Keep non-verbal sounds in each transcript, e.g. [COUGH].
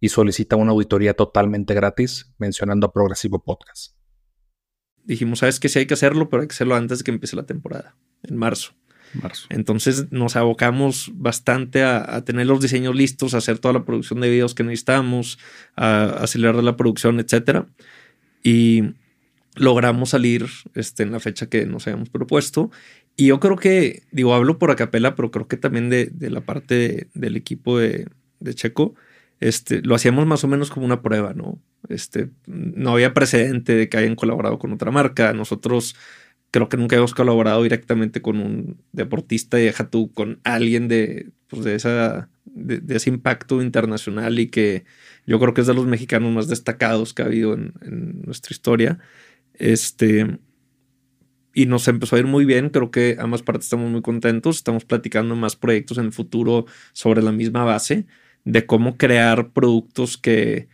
y solicita una auditoría totalmente gratis mencionando a Progresivo Podcast. Dijimos, sabes que sí hay que hacerlo, pero hay que hacerlo antes de que empiece la temporada, en marzo. marzo. Entonces nos abocamos bastante a, tener los diseños listos, a hacer toda la producción de videos que necesitamos, a, acelerar la producción, etc. Y logramos salir este, en la fecha que nos habíamos propuesto. Y yo creo que, digo, hablo por Acapela, pero creo que también de, la parte del equipo de, de Checo, este, lo hacíamos más o menos como una prueba, ¿no? Este, no había precedente de que hayan colaborado con otra marca. Nosotros creo que nunca hemos colaborado directamente con un deportista y deja tú con alguien de, pues de, esa, de, ese impacto internacional y que yo creo que es de los mexicanos más destacados que ha habido en, en nuestra historia. Este, y nos empezó a ir muy bien. Creo que ambas partes estamos muy contentos. Estamos platicando más proyectos en el futuro sobre la misma base de cómo crear productos que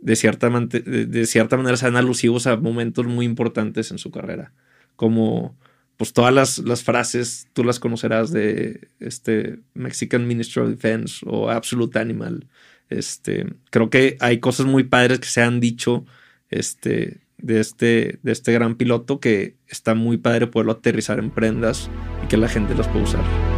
de cierta, de cierta manera sean alusivos a momentos muy importantes en su carrera. Como pues todas las, las, frases tú las conocerás de este Mexican Ministry of Defense o Absolute Animal. Este, creo que hay cosas muy padres que se han dicho este, de, este, de este gran piloto que está muy padre poderlo aterrizar en prendas y que la gente las pueda usar.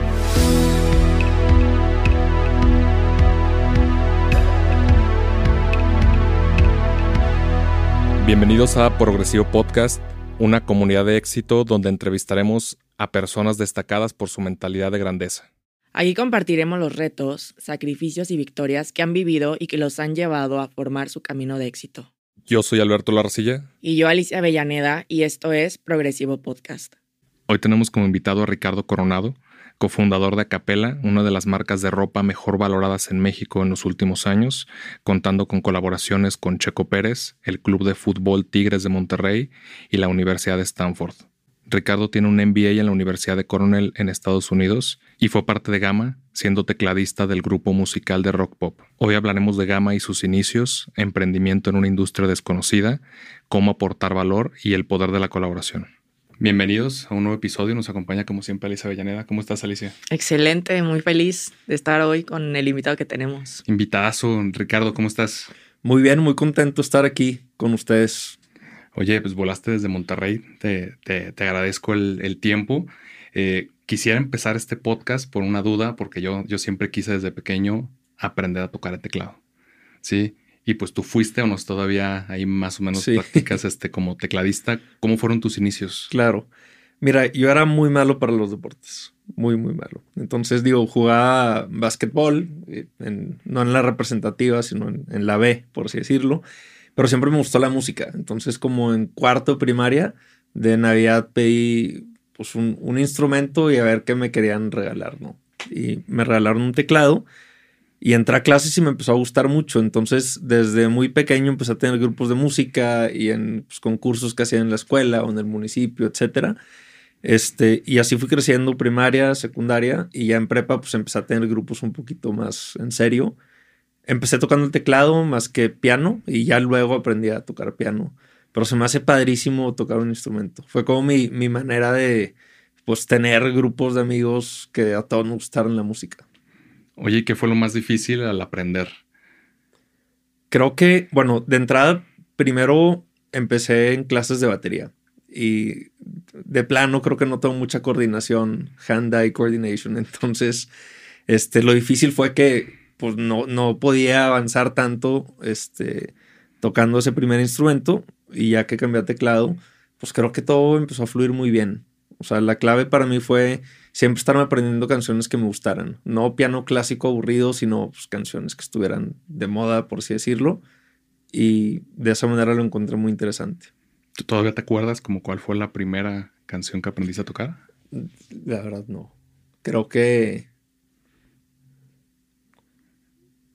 Bienvenidos a Progresivo Podcast, una comunidad de éxito donde entrevistaremos a personas destacadas por su mentalidad de grandeza. Aquí compartiremos los retos, sacrificios y victorias que han vivido y que los han llevado a formar su camino de éxito. Yo soy Alberto Larcilla. Y yo Alicia Avellaneda y esto es Progresivo Podcast. Hoy tenemos como invitado a Ricardo Coronado, cofundador de Acapela, una de las marcas de ropa mejor valoradas en México en los últimos años, contando con colaboraciones con Checo Pérez, el Club de Fútbol Tigres de Monterrey y la Universidad de Stanford. Ricardo tiene un MBA en la Universidad de Cornell en Estados Unidos y fue parte de Gama, siendo tecladista del grupo musical de rock pop. Hoy hablaremos de Gama y sus inicios, emprendimiento en una industria desconocida, cómo aportar valor y el poder de la colaboración. Bienvenidos a un nuevo episodio. Nos acompaña como siempre Alicia Avellaneda. ¿Cómo estás, Alicia? Excelente, muy feliz de estar hoy con el invitado que tenemos. Invitadazo, Ricardo, ¿cómo estás? Muy bien, muy contento de estar aquí con ustedes. Oye, pues volaste desde Monterrey. Te, agradezco el, tiempo. Eh, quisiera empezar este podcast por una duda, porque yo, yo siempre quise desde pequeño aprender a tocar el teclado. Sí, y pues tú fuiste o no todavía ahí más o menos practicas este como tecladista. ¿Cómo fueron tus inicios? Claro. Mira, yo era muy malo para los deportes. Muy, muy malo. Entonces, digo, jugaba básquetbol, eh, no en la representativa, sino en, la B, por así decirlo. Pero siempre me gustó la música. Entonces, como en cuarto de primaria, de Navidad pedí pues un, un instrumento y a ver qué me querían regalar, ¿no? Y me regalaron un teclado y entré a clases y me empezó a gustar mucho. Entonces, desde muy pequeño empecé a tener grupos de música y en pues, concursos que hacían en la escuela o en el municipio, etc. Este, y así fui creciendo primaria, secundaria y ya en prepa pues empecé a tener grupos un poquito más en serio. Empecé tocando el teclado más que piano y ya luego aprendí a tocar piano. Pero se me hace padrísimo tocar un instrumento. Fue como mi, mi manera de pues tener grupos de amigos que a todos nos gustaron la música. Oye, ¿qué fue lo más difícil al aprender? Creo que, bueno, de entrada, primero empecé en clases de batería y de plano creo que no tengo mucha coordinación, hand-eye coordination. [LAUGHS] Entonces, este, lo difícil fue que pues no, no podía avanzar tanto este, tocando ese primer instrumento y ya que cambié a teclado, pues creo que todo empezó a fluir muy bien. O sea, la clave para mí fue siempre estarme aprendiendo canciones que me gustaran. No piano clásico aburrido, sino pues, canciones que estuvieran de moda, por así decirlo. Y de esa manera lo encontré muy interesante. ¿Tú todavía te acuerdas como cuál fue la primera canción que aprendiste a tocar? La verdad no. Creo que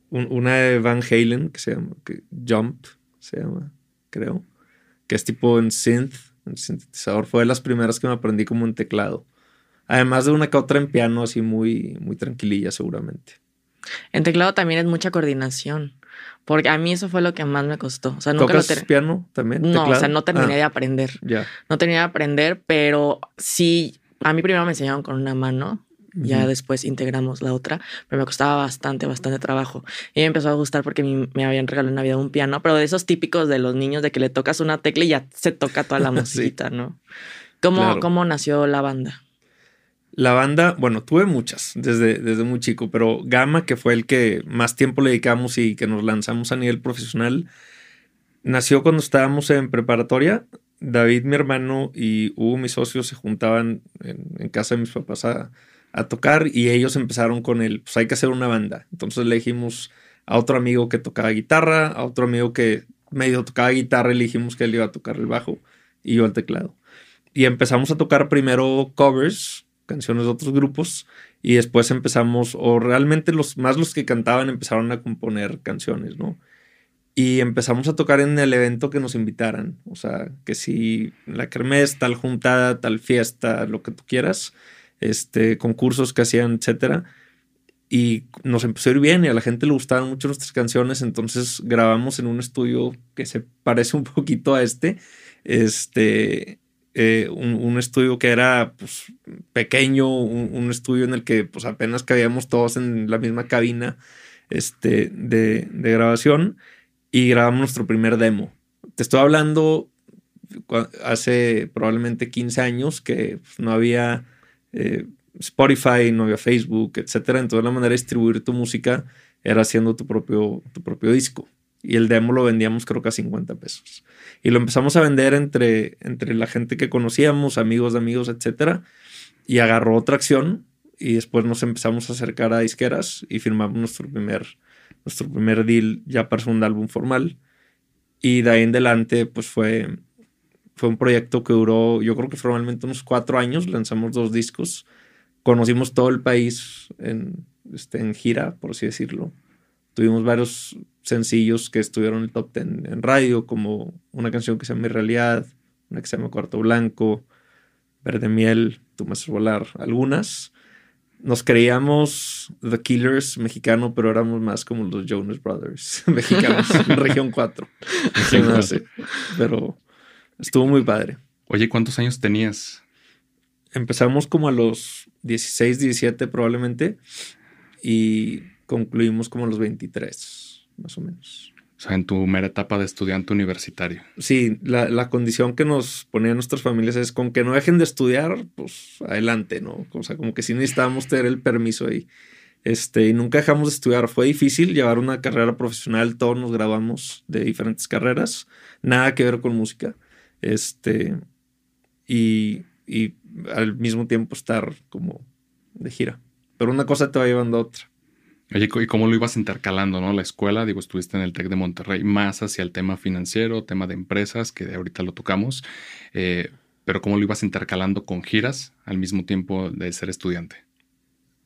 una de Van Halen que se llama Jump, se llama, creo. Que es tipo en synth, en sintetizador. Fue de las primeras que me aprendí como en teclado. Además de una que otra en piano, así muy, muy tranquililla, seguramente. En teclado también es mucha coordinación. Porque a mí eso fue lo que más me costó. O sea, nunca ¿Tocas piano también? No, o sea, no terminé ah, de aprender. Ya. No terminé de aprender, pero sí, a mí primero me enseñaron con una mano. Ya después integramos la otra, pero me costaba bastante, bastante trabajo. Y me empezó a gustar porque me habían regalado en Navidad un piano, pero de esos típicos de los niños de que le tocas una tecla y ya se toca toda la [LAUGHS] música, ¿no? ¿Cómo, ¿Cómo nació la banda? La banda, bueno, tuve muchas desde, desde muy chico, pero Gama, que fue el que más tiempo le dedicamos y que nos lanzamos a nivel profesional, nació cuando estábamos en preparatoria. David, mi hermano, y Hugo, mi socio, se juntaban en, casa de mis papás a, a, tocar y ellos empezaron con el, pues hay que hacer una banda. Entonces le dijimos a otro amigo que tocaba guitarra, a otro amigo que medio tocaba guitarra y le dijimos que él iba a tocar el bajo y yo el teclado. Y empezamos a tocar primero covers canciones de otros grupos y después empezamos, o realmente los más los que cantaban empezaron a componer canciones, ¿no? Y empezamos a tocar en el evento que nos invitaran, o sea, que si la kermés, tal juntada, tal fiesta, lo que tú quieras, este, concursos que hacían, etcétera. Y nos empezó a ir bien y a la gente le gustaban mucho nuestras canciones, entonces grabamos en un estudio que se parece un poquito a este, este, eh, un, estudio que era pues, pequeño, un, estudio en el que pues, apenas cabíamos todos en la misma cabina este, de, grabación y grabamos nuestro primer demo. Te estoy hablando hace probablemente 15 años que pues, no había eh, Spotify, no había Facebook, etc. Entonces la manera de distribuir tu música era haciendo tu propio, tu propio disco y el demo lo vendíamos creo que a 50 pesos. Y lo empezamos a vender entre, entre la gente que conocíamos, amigos de amigos, etc. Y agarró tracción y después nos empezamos a acercar a disqueras y firmamos nuestro primer, nuestro primer deal ya para un álbum formal. Y de ahí en adelante pues fue, fue un proyecto que duró yo creo que formalmente unos cuatro años, lanzamos dos discos, conocimos todo el país en, este, en gira, por así decirlo. Tuvimos varios sencillos que estuvieron en el top 10 en radio, como una canción que se llama Mi Realidad, una que se llama Cuarto Blanco, Verde Miel, Tú me haces volar, algunas. Nos creíamos The Killers mexicano, pero éramos más como los Jonas Brothers [LAUGHS] mexicanos, [LAUGHS] región 4. Pero estuvo muy padre. Oye, ¿cuántos años tenías? Empezamos como a los 16, 17 probablemente y concluimos como a los 23 más o menos. O sea, en tu mera etapa de estudiante universitario. Sí, la, condición que nos ponían nuestras familias es con que no dejen de estudiar, pues adelante, ¿no? O sea, como que sí necesitábamos tener el permiso ahí. Este, y nunca dejamos de estudiar. Fue difícil llevar una carrera profesional, todos nos graduamos de diferentes carreras, nada que ver con música. Este, y, y al mismo tiempo estar como de gira. Pero una cosa te va llevando a otra. Oye, ¿y cómo lo ibas intercalando, no? La escuela, digo, estuviste en el TEC de Monterrey, más hacia el tema financiero, tema de empresas, que ahorita lo tocamos, eh, pero ¿cómo lo ibas intercalando con giras al mismo tiempo de ser estudiante?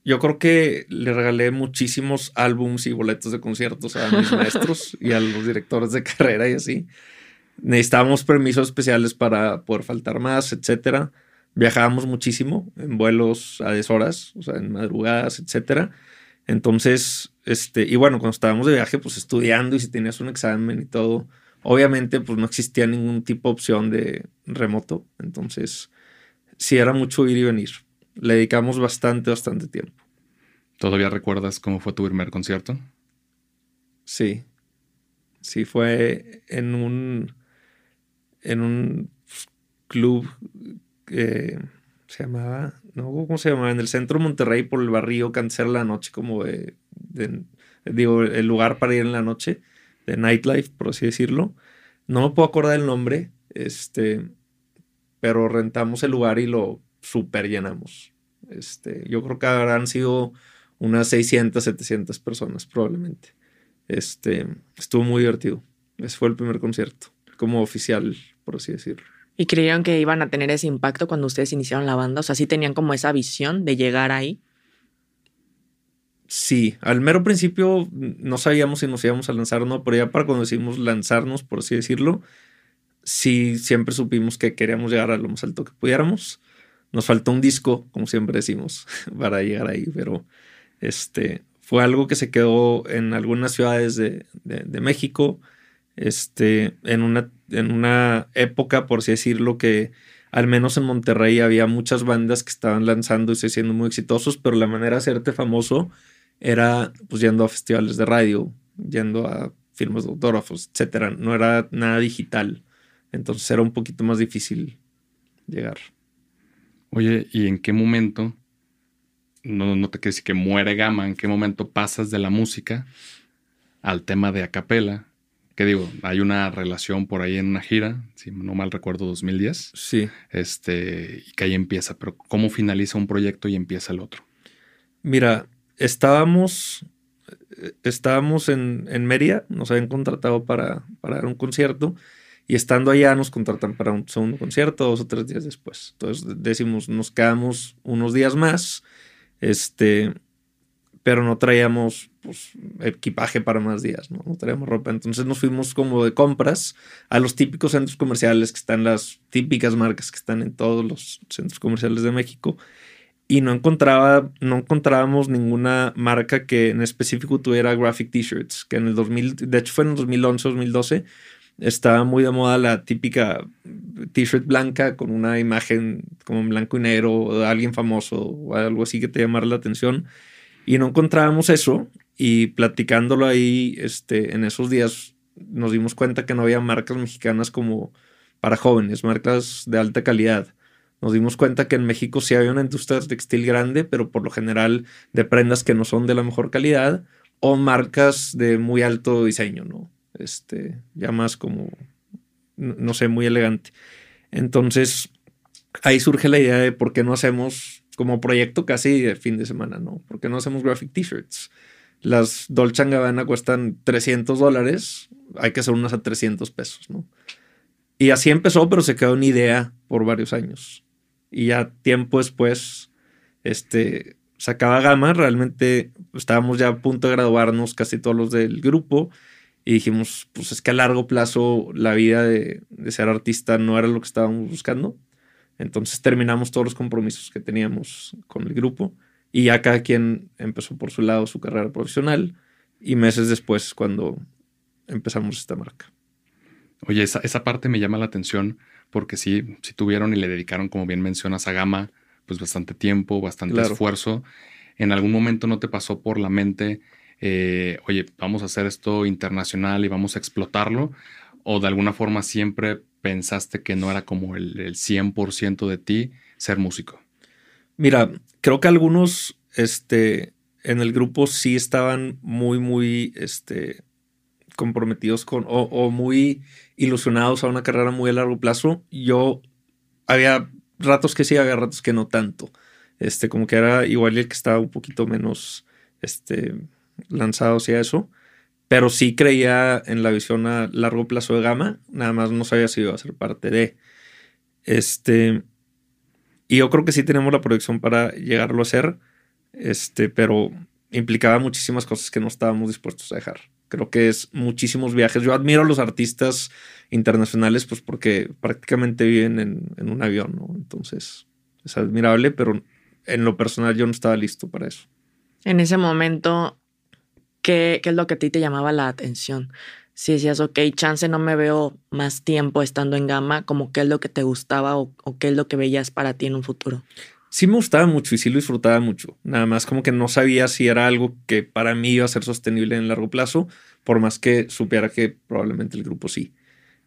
Yo creo que le regalé muchísimos álbums y boletos de conciertos a mis [LAUGHS] maestros y a los directores de carrera y así. Necesitábamos permisos especiales para poder faltar más, etcétera. Viajábamos muchísimo en vuelos a deshoras, o sea, en madrugadas, etcétera entonces, este, y bueno, cuando estábamos de viaje, pues estudiando y si tenías un examen y todo, obviamente pues no existía ningún tipo de opción de remoto. Entonces, sí era mucho ir y venir. Le dedicamos bastante, bastante tiempo. ¿Todavía recuerdas cómo fue tu primer concierto? Sí. Sí, fue en un, en un club se llamaba ¿Cómo se llama? En el centro de Monterrey, por el barrio, Cáncer la noche, como de, digo, el lugar para ir en la noche, de nightlife, por así decirlo. No me puedo acordar el nombre, este, pero rentamos el lugar y lo super llenamos. Este, yo creo que habrán sido unas 600, 700 personas probablemente. Este, estuvo muy divertido. Ese fue el primer concierto, como oficial, por así decirlo. ¿Y creyeron que iban a tener ese impacto cuando ustedes iniciaron la banda? O sea, sí tenían como esa visión de llegar ahí. Sí, al mero principio no sabíamos si nos íbamos a lanzar o no, pero ya para cuando decidimos lanzarnos, por así decirlo, sí siempre supimos que queríamos llegar a lo más alto que pudiéramos. Nos faltó un disco, como siempre decimos, [LAUGHS] para llegar ahí, pero este fue algo que se quedó en algunas ciudades de, de, México, este, en una, en una época, por así decirlo, que al menos en Monterrey había muchas bandas que estaban lanzando y siendo muy exitosos, pero la manera de hacerte famoso era pues yendo a festivales de radio, yendo a firmas de autógrafos, etcétera. No era nada digital. Entonces era un poquito más difícil llegar. Oye, ¿y en qué momento? No, no te quiero decir que muere Gama, ¿en qué momento pasas de la música al tema de acapela? Que digo, hay una relación por ahí en una gira, si no mal recuerdo, 2010. Sí. Este, y que ahí empieza, pero ¿cómo finaliza un proyecto y empieza el otro? Mira, estábamos, estábamos en, en Mérida, nos habían contratado para, para dar un concierto y estando allá nos contratan para un segundo concierto dos o tres días después. Entonces decimos, nos quedamos unos días más, este, pero no traíamos pues, equipaje para más días, ¿no? no traíamos ropa. Entonces nos fuimos como de compras a los típicos centros comerciales que están las típicas marcas que están en todos los centros comerciales de México y no encontraba, no encontrábamos ninguna marca que en específico tuviera graphic t-shirts, que en el 2000, de hecho fue en el 2011, 2012, estaba muy de moda la típica t-shirt blanca con una imagen como en blanco y negro de alguien famoso o algo así que te llamara la atención y no encontrábamos eso y platicándolo ahí este, en esos días nos dimos cuenta que no había marcas mexicanas como para jóvenes, marcas de alta calidad nos dimos cuenta que en México sí había una industria textil grande, pero por lo general de prendas que no son de la mejor calidad o marcas de muy alto diseño, ¿no? Este, ya más como, no sé, muy elegante. Entonces, ahí surge la idea de por qué no hacemos como proyecto casi de fin de semana, ¿no? ¿Por qué no hacemos graphic t-shirts? Las Dolce Gabbana cuestan 300 dólares, hay que hacer unas a 300 pesos, ¿no? Y así empezó, pero se quedó una idea por varios años y ya tiempo después, este, sacaba gama, realmente estábamos ya a punto de graduarnos casi todos los del grupo y dijimos, pues es que a largo plazo la vida de, de ser artista no era lo que estábamos buscando. Entonces terminamos todos los compromisos que teníamos con el grupo y ya cada quien empezó por su lado su carrera profesional y meses después cuando empezamos esta marca. Oye, esa, esa parte me llama la atención porque sí, sí tuvieron y le dedicaron, como bien mencionas, a Gama, pues bastante tiempo, bastante esfuerzo. ¿En algún momento no te pasó por la mente, eh, oye, vamos a hacer esto internacional y vamos a explotarlo? ¿O de alguna forma siempre pensaste que no era como el, el 100% de ti ser músico? Mira, creo que algunos este, en el grupo sí estaban muy, muy este, comprometidos con o, muy ilusionados a una carrera muy a largo plazo. Yo había ratos que sí, había ratos que no tanto. Este, como que era igual el que estaba un poquito menos este, lanzado hacia eso. Pero sí creía en la visión a largo plazo de Gama. Nada más no sabía si iba a ser parte de. Este. Y yo creo que sí tenemos la proyección para llegarlo a ser. Este, pero implicaba muchísimas cosas que no estábamos dispuestos a dejar. Creo que es muchísimos viajes. Yo admiro a los artistas internacionales, pues porque prácticamente viven en, un avión, ¿no? Entonces es admirable, pero en lo personal yo no estaba listo para eso. En ese momento, ¿qué, es lo que a ti te llamaba la atención? Si decías, ok, chance no me veo más tiempo estando en gama, como qué es lo que te gustaba o, o qué es lo que veías para ti en un futuro sí me gustaba mucho y sí lo disfrutaba mucho. Nada más como que no sabía si era algo que para mí iba a ser sostenible en largo plazo, por más que supiera que probablemente el grupo sí.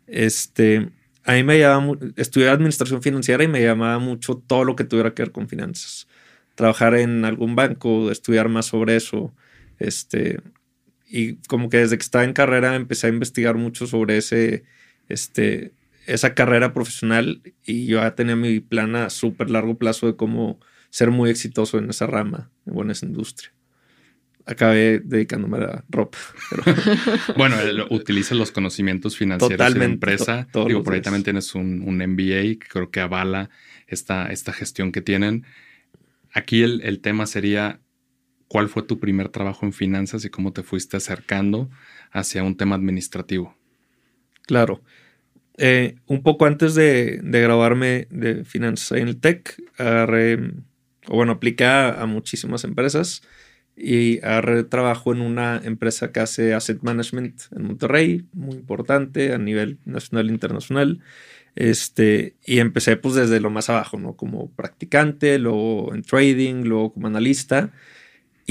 Este, a mí me llamaba, estudié administración financiera y me llamaba mucho todo lo que tuviera que ver con finanzas. Trabajar en algún banco, estudiar más sobre eso. Este, y como que desde que estaba en carrera empecé a investigar mucho sobre ese, este, esa carrera profesional y yo ya tenía mi plan a súper largo plazo de cómo ser muy exitoso en esa rama o en esa industria. Acabé dedicándome a ropa. [LAUGHS] bueno, utiliza los conocimientos financieros de la empresa. Digo, por ahí también tienes un, un, MBA que creo que avala esta, esta gestión que tienen. Aquí el, el tema sería ¿cuál fue tu primer trabajo en finanzas y cómo te fuiste acercando hacia un tema administrativo? Claro. Eh, un poco antes de, graduarme de finanzas en el TEC, o bueno, apliqué a, muchísimas empresas y agarré trabajo en una empresa que hace asset management en Monterrey, muy importante a nivel nacional e internacional. Este, y empecé pues desde lo más abajo, ¿no? Como practicante, luego en trading, luego como analista.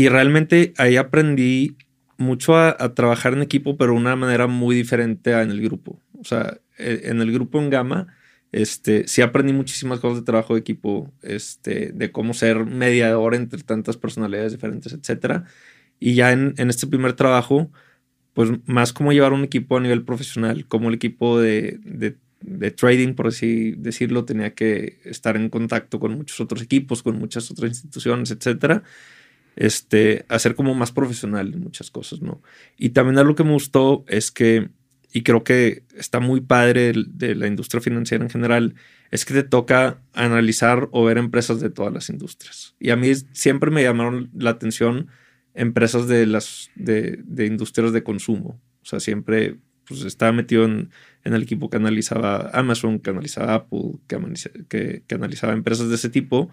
Y realmente ahí aprendí mucho a, trabajar en equipo, pero de una manera muy diferente a en el grupo. O sea, e, en el grupo en Gama, este, sí aprendí muchísimas cosas de trabajo de equipo, este, de cómo ser mediador entre tantas personalidades diferentes, etc. Y ya en, en este primer trabajo, pues más cómo llevar un equipo a nivel profesional, como el equipo de, de de trading, por así decirlo, tenía que estar en contacto con muchos otros equipos, con muchas otras instituciones, etcétera. Este, hacer como más profesional en muchas cosas, ¿no? Y también algo que me gustó es que, y creo que está muy padre de la industria financiera en general, es que te toca analizar o ver empresas de todas las industrias. Y a mí siempre me llamaron la atención empresas de las de, industrias de consumo. O sea, siempre pues estaba metido en, el equipo que analizaba Amazon, que analizaba Apple, que, analizaba empresas de ese tipo,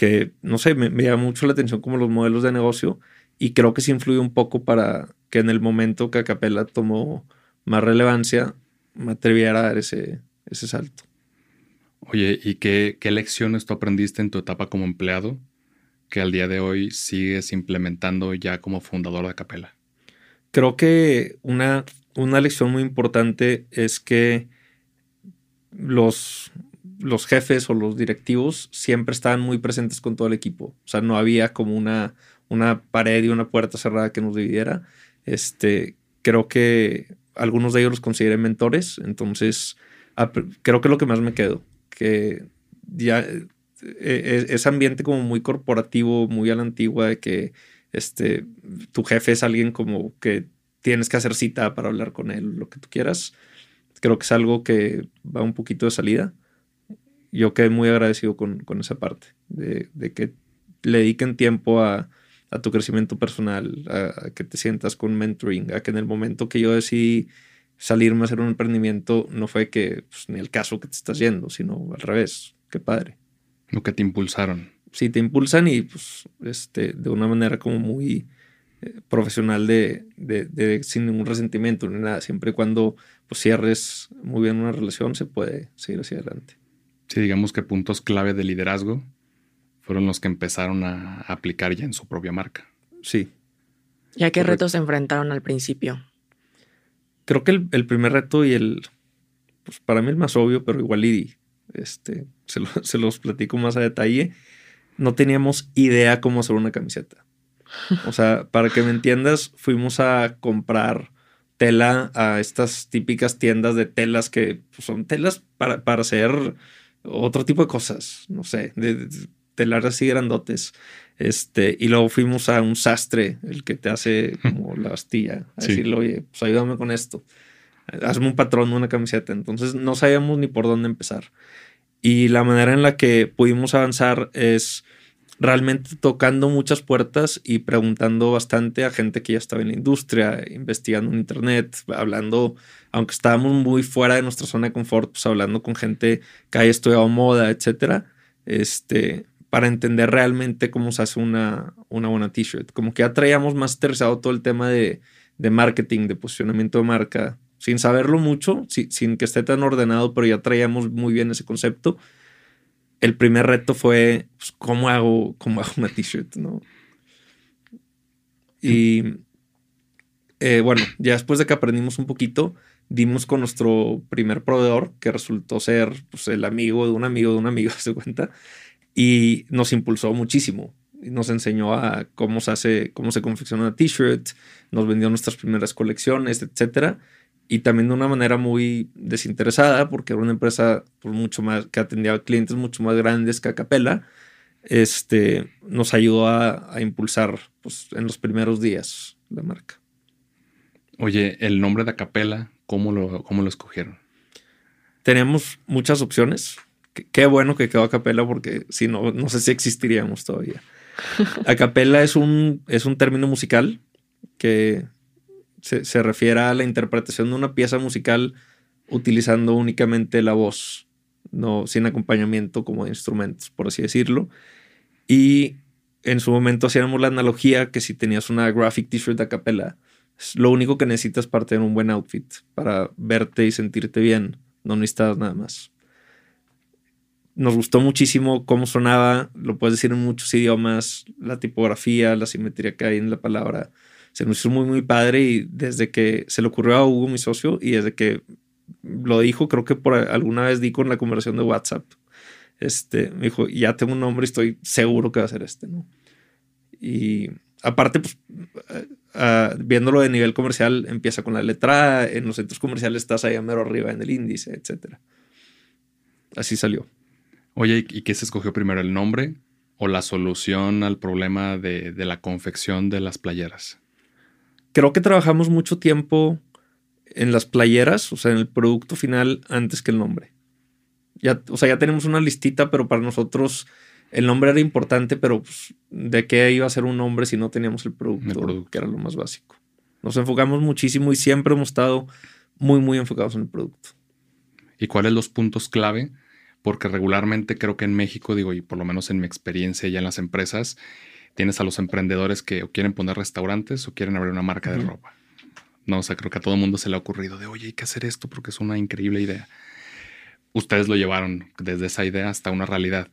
que no sé, me, me, llama mucho la atención como los modelos de negocio y creo que sí influye un poco para que en el momento que Acapella tomó más relevancia, me atreviera a dar ese, ese salto. Oye, ¿y qué, qué lecciones tú aprendiste en tu etapa como empleado que al día de hoy sigues implementando ya como fundador de Acapella? Creo que una una lección muy importante es que los, los jefes o los directivos siempre estaban muy presentes con todo el equipo. O sea, no había como una, una pared y una puerta cerrada que nos dividiera. Este, creo que algunos de ellos los consideré mentores, entonces creo que es lo que más me quedo, que ya e, e, ese ambiente como muy corporativo, muy a la antigua, de que este, tu jefe es alguien como que tienes que hacer cita para hablar con él, lo que tú quieras. Creo que es algo que va un poquito de salida. Yo quedé muy agradecido con, esa parte, de, que le dediquen tiempo a, tu crecimiento personal, a, que te sientas con mentoring, a que en el momento que yo decidí salirme a hacer un emprendimiento, no fue que pues, ni el caso que te estás yendo, sino al revés. Qué padre. Lo que te impulsaron. Sí, te impulsan y pues este, de una manera como muy profesional de, de, sin ningún resentimiento ni nada. Siempre y cuando pues, cierres muy bien una relación, se puede seguir hacia adelante. Sí, digamos que puntos clave de liderazgo fueron los que empezaron a aplicar ya en su propia marca. Sí. ¿Y a qué retos se enfrentaron al principio? Creo que el, primer reto y el, pues para mí el más obvio, pero igual y este, se, [LAUGHS] se los platico más a detalle, no teníamos idea cómo hacer una camiseta. O sea, [LAUGHS] para que me entiendas, fuimos a comprar tela a estas típicas tiendas de telas que pues, son telas para, para hacer otro tipo de cosas, no sé, de, telar así grandotes. Este, y luego fuimos a un sastre, el que te hace [LAUGHS] como la astilla, a decirle, oye, pues ayúdame con esto. Hazme un patrón, una camiseta. Entonces no sabíamos ni por dónde empezar. Y la manera en la que pudimos avanzar es realmente tocando muchas puertas y preguntando bastante a gente que ya estaba en la industria, investigando en internet, hablando, aunque estábamos muy fuera de nuestra zona de confort, pues hablando con gente que haya estudiado moda, etcétera, este, para entender realmente cómo se hace una, una buena t-shirt. Como que ya traíamos más interesado todo el tema de, de marketing, de posicionamiento de marca, sin saberlo mucho, sin que esté tan ordenado, pero ya traíamos muy bien ese concepto el primer reto fue, pues, ¿cómo hago, cómo hago una t-shirt? ¿no? Y eh, bueno, ya después de que aprendimos un poquito, dimos con nuestro primer proveedor, que resultó ser pues, el amigo de un amigo de un amigo, [LAUGHS] se cuenta, y nos impulsó muchísimo. Nos enseñó a cómo se hace, cómo se confecciona una t-shirt, nos vendió nuestras primeras colecciones, etcétera y también de una manera muy desinteresada, porque era una empresa por pues, mucho más, que atendía a clientes mucho más grandes que Acapella, este, nos ayudó a, impulsar pues, en los primeros días la marca. Oye, el nombre de Acapella, ¿cómo lo, cómo lo escogieron? Teníamos muchas opciones. Qué, bueno que quedó Acapella porque si no, no sé si existiríamos todavía. [LAUGHS] Acapella es un, es un término musical que se, se, refiere a la interpretación de una pieza musical utilizando únicamente la voz, no sin acompañamiento como de instrumentos, por así decirlo. Y en su momento hacíamos la analogía que si tenías una graphic t-shirt de acapella, lo único que necesitas para tener un buen outfit, para verte y sentirte bien. No necesitas nada más. Nos gustó muchísimo cómo sonaba, lo puedes decir en muchos idiomas, la tipografía, la simetría que hay en la palabra. Se nos hizo muy, muy padre y desde que se le ocurrió a Hugo, mi socio, y desde que lo dijo, creo que por alguna vez di con la conversación de WhatsApp. Este, me dijo, ya tengo un nombre y estoy seguro que va a ser este, ¿no? Y aparte, pues, viéndolo de nivel comercial, empieza con la letra En los centros comerciales estás ahí a mero arriba en el índice, etc. Así salió. Oye, ¿y qué se escogió primero, el nombre o la solución al problema de, de la confección de las playeras? Creo que trabajamos mucho tiempo en las playeras, o sea, en el producto final, antes que el nombre. Ya, o sea, ya tenemos una listita, pero para nosotros el nombre era importante, pero pues, ¿de qué iba a ser un nombre si no teníamos el producto, que era lo más básico? Nos enfocamos muchísimo y siempre hemos estado muy, muy enfocados en el producto. ¿Y cuáles los puntos clave? Porque regularmente creo que en México, digo, y por lo menos en mi experiencia ya en las empresas, tienes a los emprendedores que o quieren poner restaurantes o quieren abrir una marca de ropa. No, o sea, creo que a todo el mundo se le ha ocurrido de, oye, hay que hacer esto porque es una increíble idea. Ustedes lo llevaron desde esa idea hasta una realidad.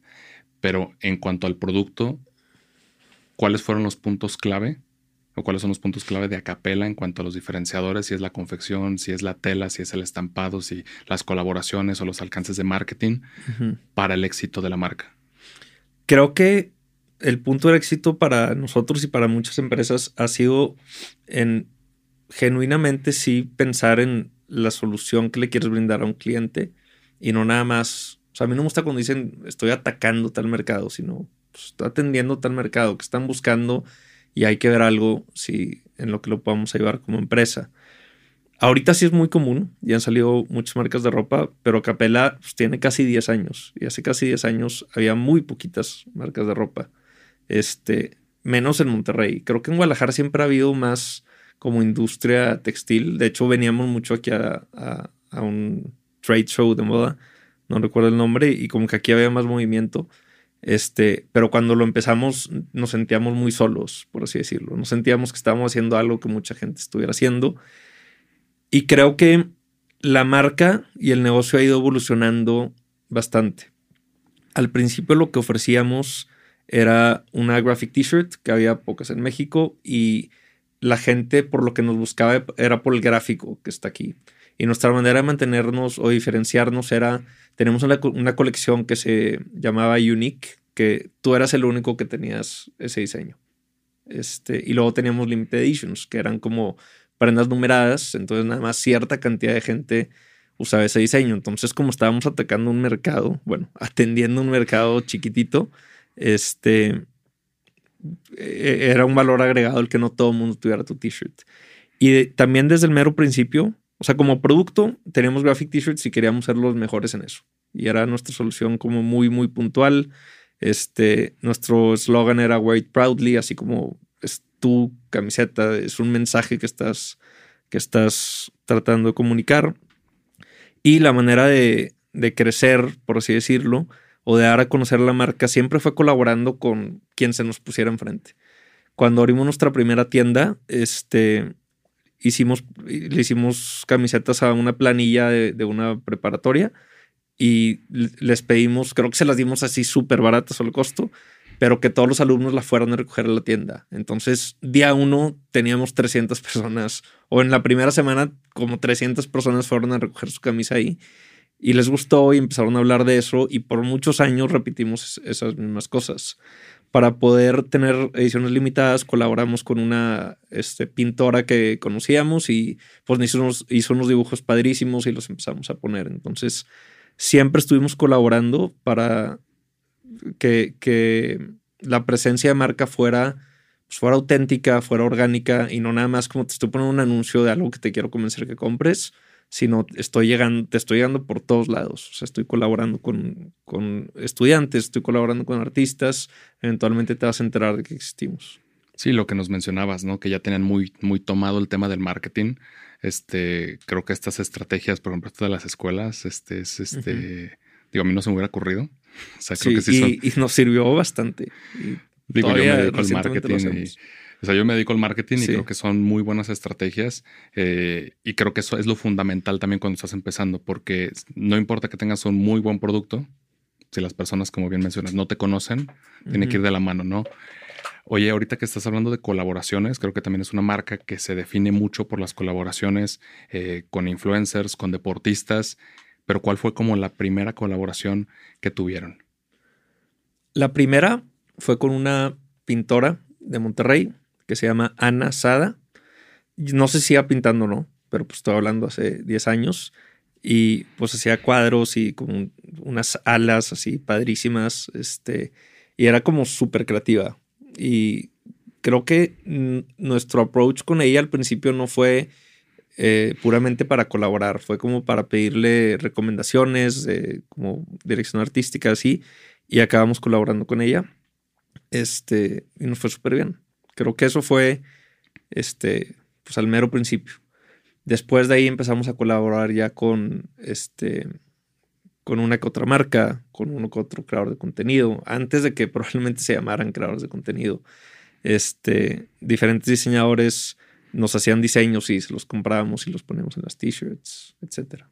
Pero en cuanto al producto, ¿cuáles fueron los puntos clave? ¿O cuáles son los puntos clave de Acapela en cuanto a los diferenciadores? Si es la confección, si es la tela, si es el estampado, si las colaboraciones o los alcances de marketing para el éxito de la marca. Creo que el punto de éxito para nosotros y para muchas empresas ha sido en genuinamente sí pensar en la solución que le quieres brindar a un cliente y no nada más o sea, a mí no me gusta cuando dicen estoy atacando tal mercado, sino pues, estoy atendiendo tal mercado que están buscando y hay que ver algo si, en lo que lo podamos ayudar como empresa. Ahorita sí es muy común, ya han salido muchas marcas de ropa, pero Capela pues, tiene casi 10 años y hace casi 10 años había muy poquitas marcas de ropa, este, menos en Monterrey. Creo que en Guadalajara siempre ha habido más como industria textil. De hecho, veníamos mucho aquí a, a un trade show de moda no recuerdo el nombre, y como que aquí había más movimiento. Este, pero cuando lo empezamos nos sentíamos muy solos, por así decirlo. Nos sentíamos que estábamos haciendo algo que mucha gente estuviera haciendo. Y creo que la marca y el negocio ha ido evolucionando bastante. Al principio lo que ofrecíamos era una graphic t-shirt, que había pocas en México, y la gente por lo que nos buscaba era por el gráfico que está aquí. Y nuestra manera de mantenernos o diferenciarnos era, tenemos una, colección que se llamaba Unique, que tú eras el único que tenías ese diseño. Este, y luego teníamos Limited Editions, que eran como prendas numeradas, entonces nada más cierta cantidad de gente usaba ese diseño. Entonces, como estábamos atacando un mercado, bueno, [LAUGHS] atendiendo un mercado chiquitito, este, e-, era un valor agregado el que no todo el mundo tuviera tu t-shirt. Y también desde el mero principio, o sea, como producto, teníamos graphic t-shirts y queríamos ser los mejores en eso. Y era nuestra solución como muy, muy puntual. Este, nuestro eslogan era Wear it proudly, así como es tu camiseta, es un mensaje que estás, que estás tratando de comunicar. Y la manera de, de crecer, por así decirlo, o de dar a conocer la marca, siempre fue colaborando con quien se nos pusiera enfrente. Cuando abrimos nuestra primera tienda, este, hicimos, le hicimos camisetas a una planilla de, una preparatoria y les pedimos, creo que se las dimos así súper baratas al costo, pero que todos los alumnos la fueran a recoger a la tienda. Entonces, día uno teníamos 300 personas, o en la primera semana como 300 personas fueron a recoger su camisa ahí. Y les gustó y empezaron a hablar de eso y por muchos años repetimos esas mismas cosas para poder tener ediciones limitadas, colaboramos con una este, pintora que conocíamos y pues hizo unos, hizo unos dibujos padrísimos y los empezamos a poner. Entonces, siempre estuvimos colaborando para que, que la presencia de marca fuera, pues, fuera auténtica, fuera orgánica y no nada más como te estoy poniendo un anuncio de algo que te quiero convencer que compres, sino estoy llegando, te estoy llegando por todos lados. O sea, estoy colaborando con, con estudiantes, estoy colaborando con artistas, eventualmente te vas a enterar de que existimos. Sí, lo que nos mencionabas, ¿no? Que ya tenían muy, muy tomado el tema del marketing. Este, creo que estas estrategias, por ejemplo, de las escuelas, este, es este, digo, a mí no se me hubiera ocurrido. O sea, creo que sí y, nos sirvió bastante. digo, yo me dedico al marketing o sea, yo me dedico al marketing y creo que son muy buenas estrategias eh, y creo que eso es lo fundamental también cuando estás empezando, porque no importa que tengas un muy buen producto, si las personas, como bien mencionas, no te conocen, tiene que ir de la mano, ¿no? Oye, ahorita que estás hablando de colaboraciones, creo que también es una marca que se define mucho por las colaboraciones eh, con influencers, con deportistas, pero ¿cuál fue como la primera colaboración que tuvieron? La primera fue con una pintora de Monterrey que se llama Ana Sada. No sé si iba pintando o no, pero pues estoy hablando hace 10 años. Y pues hacía cuadros y con unas alas así padrísimas. Este, y era como súper creativa. Y creo que nuestro approach con ella al principio no fue eh, puramente para colaborar, fue como para pedirle recomendaciones, como dirección artística, así, y acabamos colaborando con ella. Este, y nos fue súper bien. Creo que eso fue este, pues al mero principio. Después de ahí empezamos a colaborar ya con, este, con una que otra marca, con uno que otro creador de contenido, antes de que [LAUGHS] probablemente se llamaran creadores de contenido. Este, diferentes diseñadores nos hacían diseños y se los comprábamos y los poníamos en las t-shirts, etc.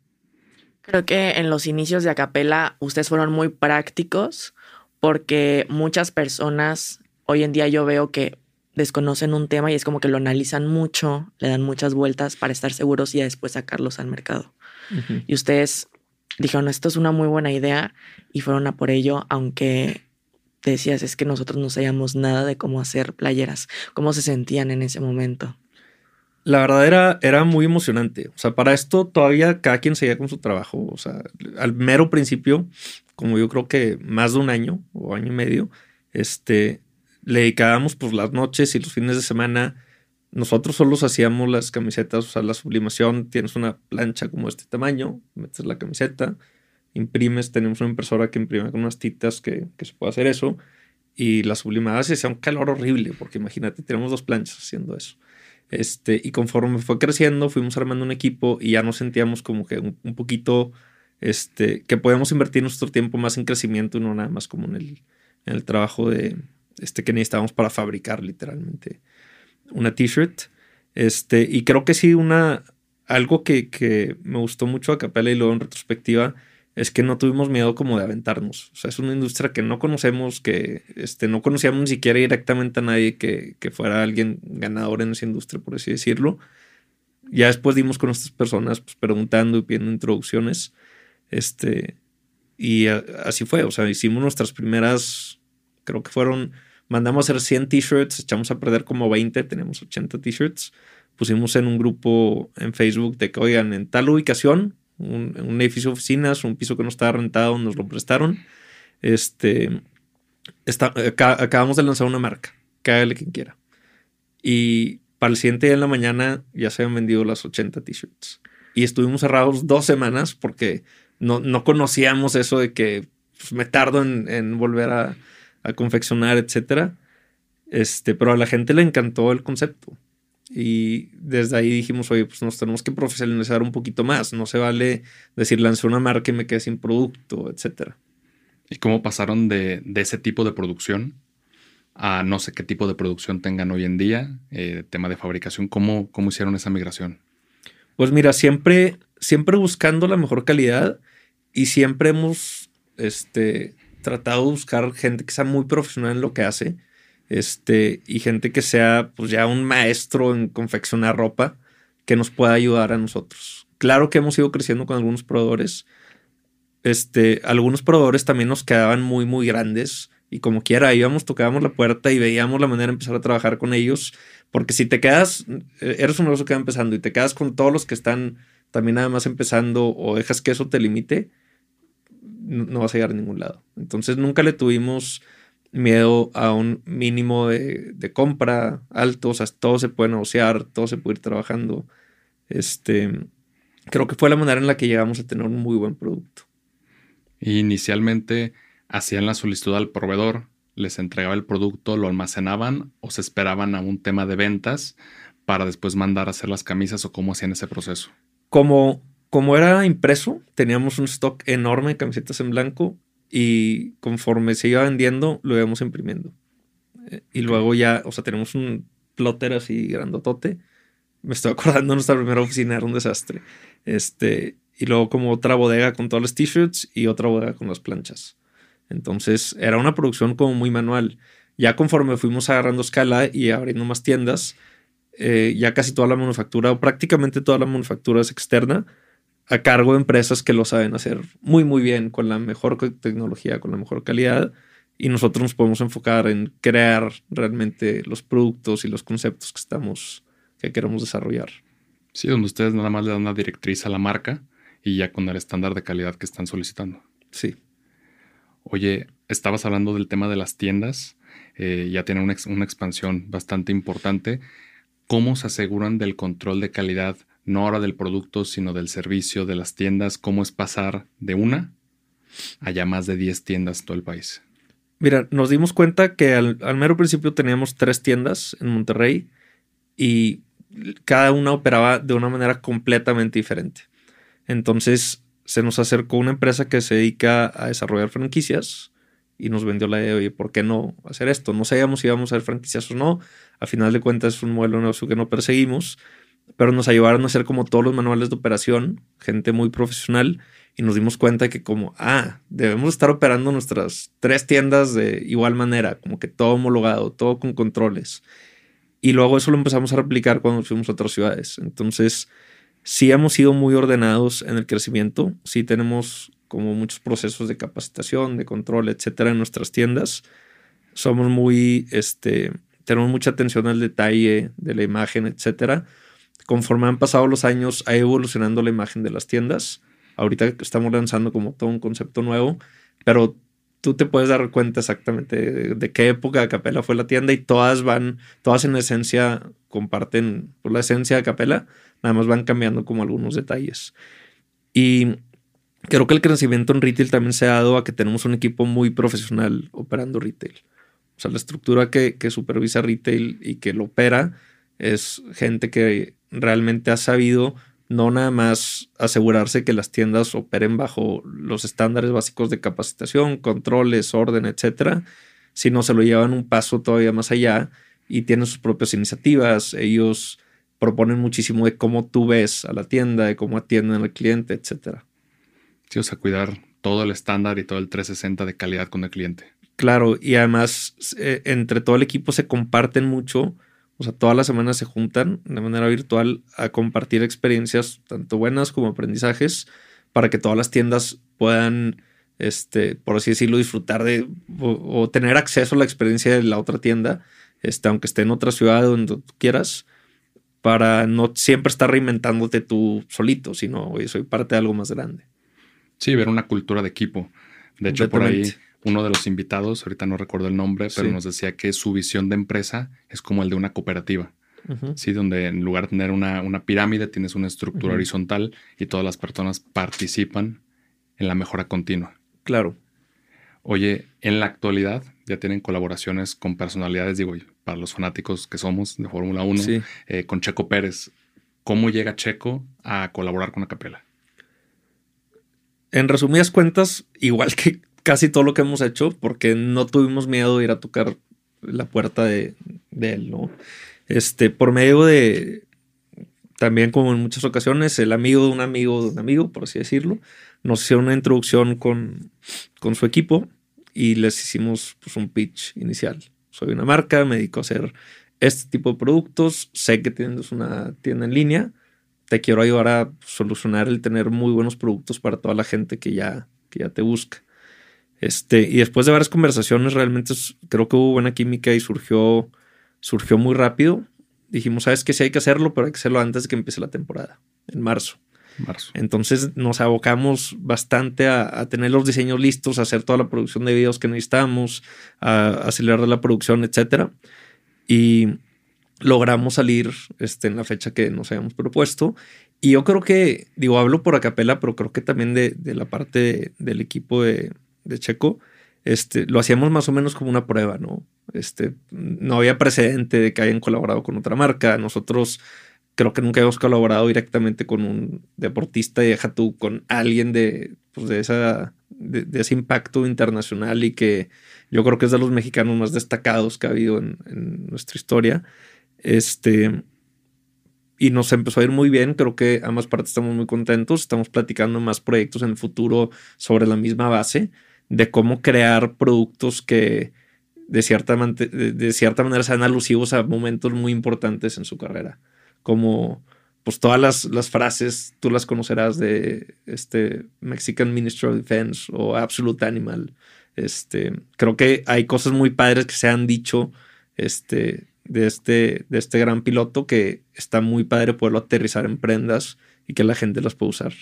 Creo que en los inicios de Acapela ustedes fueron muy prácticos porque muchas personas hoy en día yo veo que desconocen un tema y es como que lo analizan mucho, le dan muchas vueltas para estar seguros y después sacarlos al mercado. Y ustedes dijeron, esto es una muy buena idea y fueron a por ello, aunque decías, es que nosotros no sabíamos nada de cómo hacer playeras, cómo se sentían en ese momento. La verdad era, era muy emocionante. O sea, para esto todavía cada quien seguía con su trabajo. O sea, al mero principio, como yo creo que más de un año o año y medio, este, le dedicábamos pues las noches y los fines de semana. Nosotros solos hacíamos las camisetas, o sea, la sublimación, tienes una plancha como este tamaño, metes la camiseta, imprimes, tenemos una impresora que imprime con unas titas que, se puede hacer eso, y la sublimada se hacía un calor horrible, porque imagínate, tenemos dos planchas haciendo eso. Este, y conforme fue creciendo, fuimos armando un equipo y ya nos sentíamos como que un, un poquito, este, que podemos invertir nuestro tiempo más en crecimiento y no nada más como en el, en el trabajo de, este, que necesitábamos para fabricar literalmente una t-shirt. Este, y creo que sí, una, algo que, que me gustó mucho a Capella y luego en retrospectiva es que no tuvimos miedo como de aventarnos. O sea, es una industria que no conocemos, que este, no conocíamos ni siquiera directamente a nadie que, que fuera alguien ganador en esa industria, por así decirlo. Ya después dimos con estas personas pues, preguntando y pidiendo introducciones. Este, y así fue. O sea, hicimos nuestras primeras, creo que fueron mandamos a hacer 100 t-shirts, echamos a perder como 20, tenemos 80 t-shirts. Pusimos en un grupo en Facebook de que, oigan, en tal ubicación, un, un edificio de oficinas, un piso que no estaba rentado, nos lo prestaron. Este, está, acabamos de lanzar una marca, cágale quien quiera. Y para el siguiente día en la mañana ya se habían vendido las 80 t-shirts. Y estuvimos cerrados dos semanas porque no, no conocíamos eso de que pues, me tardo en, en volver a, a confeccionar, etcétera. Este, pero a la gente le encantó el concepto. Y desde ahí dijimos, oye, pues nos tenemos que profesionalizar un poquito más. No se vale decir, lancé una marca y me quedé sin producto, etcétera. ¿Y cómo pasaron de, ese tipo de producción a no sé qué tipo de producción tengan hoy en día? Eh, tema de fabricación, ¿cómo, ¿cómo hicieron esa migración? Pues mira, siempre, siempre buscando la mejor calidad y siempre hemos este, tratado de buscar gente que sea muy profesional en lo que hace. Este, y gente que sea pues ya un maestro en confeccionar ropa que nos pueda ayudar a nosotros. Claro que hemos ido creciendo con algunos proveedores. Este, algunos proveedores también nos quedaban muy, muy grandes. Y como quiera, íbamos, tocábamos la puerta y veíamos la manera de empezar a trabajar con ellos. Porque si te quedas, eres un negocio que va empezando y te quedas con todos los que están también nada más empezando o dejas que eso te limite, no, vas a llegar a ningún lado. Entonces nunca le tuvimos miedo a un mínimo de, compra alto, o sea, todo se puede negociar, todo se puede ir trabajando. Este, creo que fue la manera en la que llegamos a tener un muy buen producto. Inicialmente hacían la solicitud al proveedor, les entregaba el producto, lo almacenaban o se esperaban a un tema de ventas para después mandar a hacer las camisas o cómo hacían ese proceso. Como, como era impreso, teníamos un stock enorme de camisetas en blanco y conforme se iba vendiendo, lo íbamos imprimiendo. Eh, y luego ya, o sea, tenemos un plotter así grandotote. Me estoy acordando, nuestra primera oficina era un desastre. Este, y luego como otra bodega con todos los t-shirts y otra bodega con las planchas. Entonces era una producción como muy manual. Ya conforme fuimos agarrando escala y abriendo más tiendas, eh, ya casi toda la manufactura o prácticamente toda la manufactura es externa a cargo de empresas que lo saben hacer muy muy bien con la mejor tecnología, con la mejor calidad y nosotros nos podemos enfocar en crear realmente los productos y los conceptos que estamos que queremos desarrollar. Sí, donde ustedes nada más le dan una directriz a la marca y ya con el estándar de calidad que están solicitando. Sí. Oye, estabas hablando del tema de las tiendas, eh, ya tienen una, una, expansión bastante importante. ¿Cómo se aseguran del control de calidad, no ahora del producto, sino del servicio de las tiendas? ¿Cómo es pasar de una a ya más de 10 tiendas en todo el país? Mira, nos dimos cuenta que al, mero principio teníamos tres tiendas en Monterrey y cada una operaba de una manera completamente diferente. Entonces se nos acercó una empresa que se dedica a desarrollar franquicias y nos vendió la idea de, oye, ¿por qué no hacer esto? No sabíamos si íbamos a hacer franquicias o no. A final de cuentas es un modelo de negocio que no perseguimos, pero nos ayudaron a hacer como todos los manuales de operación, gente muy profesional, y nos dimos cuenta que como, ah, debemos estar operando nuestras tres tiendas de igual manera, como que todo homologado, todo con controles. Y luego eso lo empezamos a replicar cuando fuimos a otras ciudades. Entonces, Sí hemos sido muy ordenados en el crecimiento, sí tenemos como muchos procesos de capacitación, de control, etcétera, en nuestras tiendas. Somos muy, este, tenemos mucha atención al detalle de la imagen, etcétera. Conforme han pasado los años, ha evolucionando la imagen de las tiendas. Ahorita estamos lanzando como todo un concepto nuevo, pero tú te puedes dar cuenta exactamente de, qué época de Capela fue la tienda y todas van, todas en esencia comparten por la esencia de Capela, Nada más van cambiando como algunos detalles. Y creo que el crecimiento en retail también se ha dado a que tenemos un equipo muy profesional operando retail. O sea, la estructura que supervisa retail y que lo opera es gente que realmente ha sabido no nada más asegurarse que las tiendas operen bajo los estándares básicos de capacitación, controles, orden, etcétera, sino se lo llevan un paso todavía más allá y tienen sus propias iniciativas. Ellos proponen muchísimo de cómo tú ves a la tienda, de cómo atienden al cliente, etc. Sí, o sea, cuidar todo el estándar y todo el 360 de calidad con el cliente. Claro, y además eh, entre todo el equipo se comparten mucho, o sea, todas las semanas se juntan de manera virtual a compartir experiencias tanto buenas como aprendizajes para que todas las tiendas puedan, este, por así decirlo, disfrutar de o, tener acceso a la experiencia de la otra tienda, este, aunque esté en otra ciudad donde tú quieras para no siempre estar reinventándote tú solito, sino, oye, soy parte de algo más grande. Sí, ver una cultura de equipo. De hecho, por ahí uno de los invitados, ahorita no recuerdo el nombre, pero nos decía que su visión de empresa es como el de una cooperativa. Sí, donde en lugar de tener una, pirámide, tienes una estructura horizontal y todas las personas participan en la mejora continua. Claro. Oye, en la actualidad ya tienen colaboraciones con personalidades, digo, para los fanáticos que somos de Fórmula 1, eh, con Checo Pérez. ¿Cómo llega Checo a colaborar con la capela? En resumidas cuentas, igual que casi todo lo que hemos hecho, porque no tuvimos miedo de ir a tocar la puerta de, él, ¿no? Este, por medio de, también como en muchas ocasiones, el amigo de un amigo de un amigo, por así decirlo, nos hicieron una introducción con, con su equipo y les hicimos pues, un pitch inicial soy una marca, me dedico a hacer este tipo de productos, sé que tienes una tienda en línea, te quiero ayudar a solucionar el tener muy buenos productos para toda la gente que ya, que ya te busca. Este, y después de varias conversaciones, realmente creo que hubo buena química y surgió, surgió muy rápido. Dijimos, sabes que sí hay que hacerlo, pero hay que hacerlo antes de que empiece la temporada, en marzo. Entonces nos abocamos bastante a, tener los diseños listos, a hacer toda la producción de videos que necesitamos, a, acelerar la producción, etc. Y logramos salir este, en la fecha que nos habíamos propuesto. Y yo creo que, digo, hablo por Acapela, pero creo que también de, de la parte del equipo de, de, Checo, este, lo hacíamos más o menos como una prueba, ¿no? Este, no había precedente de que hayan colaborado con otra marca. Nosotros creo que nunca hemos colaborado directamente con un deportista y deja tú con alguien de, pues de, esa, de, ese impacto internacional y que yo creo que es de los mexicanos más destacados que ha habido en, nuestra historia. Este, y nos empezó a ir muy bien. Creo que ambas partes estamos muy contentos. Estamos platicando más proyectos en el futuro sobre la misma base de cómo crear productos que de cierta, de cierta manera sean alusivos a momentos muy importantes en su carrera. Como pues todas las, las frases, tú las conocerás de este Mexican Ministry of Defense o Absolute Animal. Este, creo que hay cosas muy padres que se han dicho este, de este, de este gran piloto que está muy padre poderlo aterrizar en prendas y que la gente las pueda usar.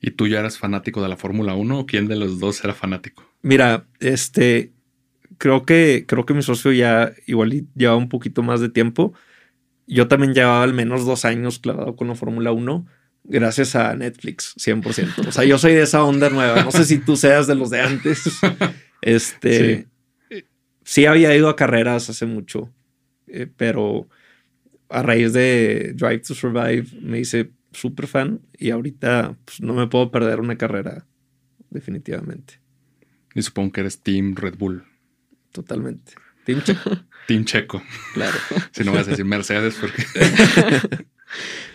¿Y tú ya eras fanático de la Fórmula 1 o quién de los dos era fanático? Mira, este, creo que, creo que mi socio ya igual llevaba un poquito más de tiempo. Yo también llevaba al menos dos años clavado con la Fórmula 1 gracias a Netflix, 100%. O sea, yo soy de esa onda nueva. No sé si tú seas de los de antes. [LAUGHS] Este, sí, sí había ido a carreras hace mucho. Eh, pero a raíz de Drive to Survive me hice súper fan y ahorita pues, no me puedo perder una carrera, definitivamente. Y supongo que eres Team Red Bull. Totalmente. Team Checo. [LAUGHS] Team Checo. Claro. [LAUGHS] si no vas a decir Mercedes, porque. [LAUGHS]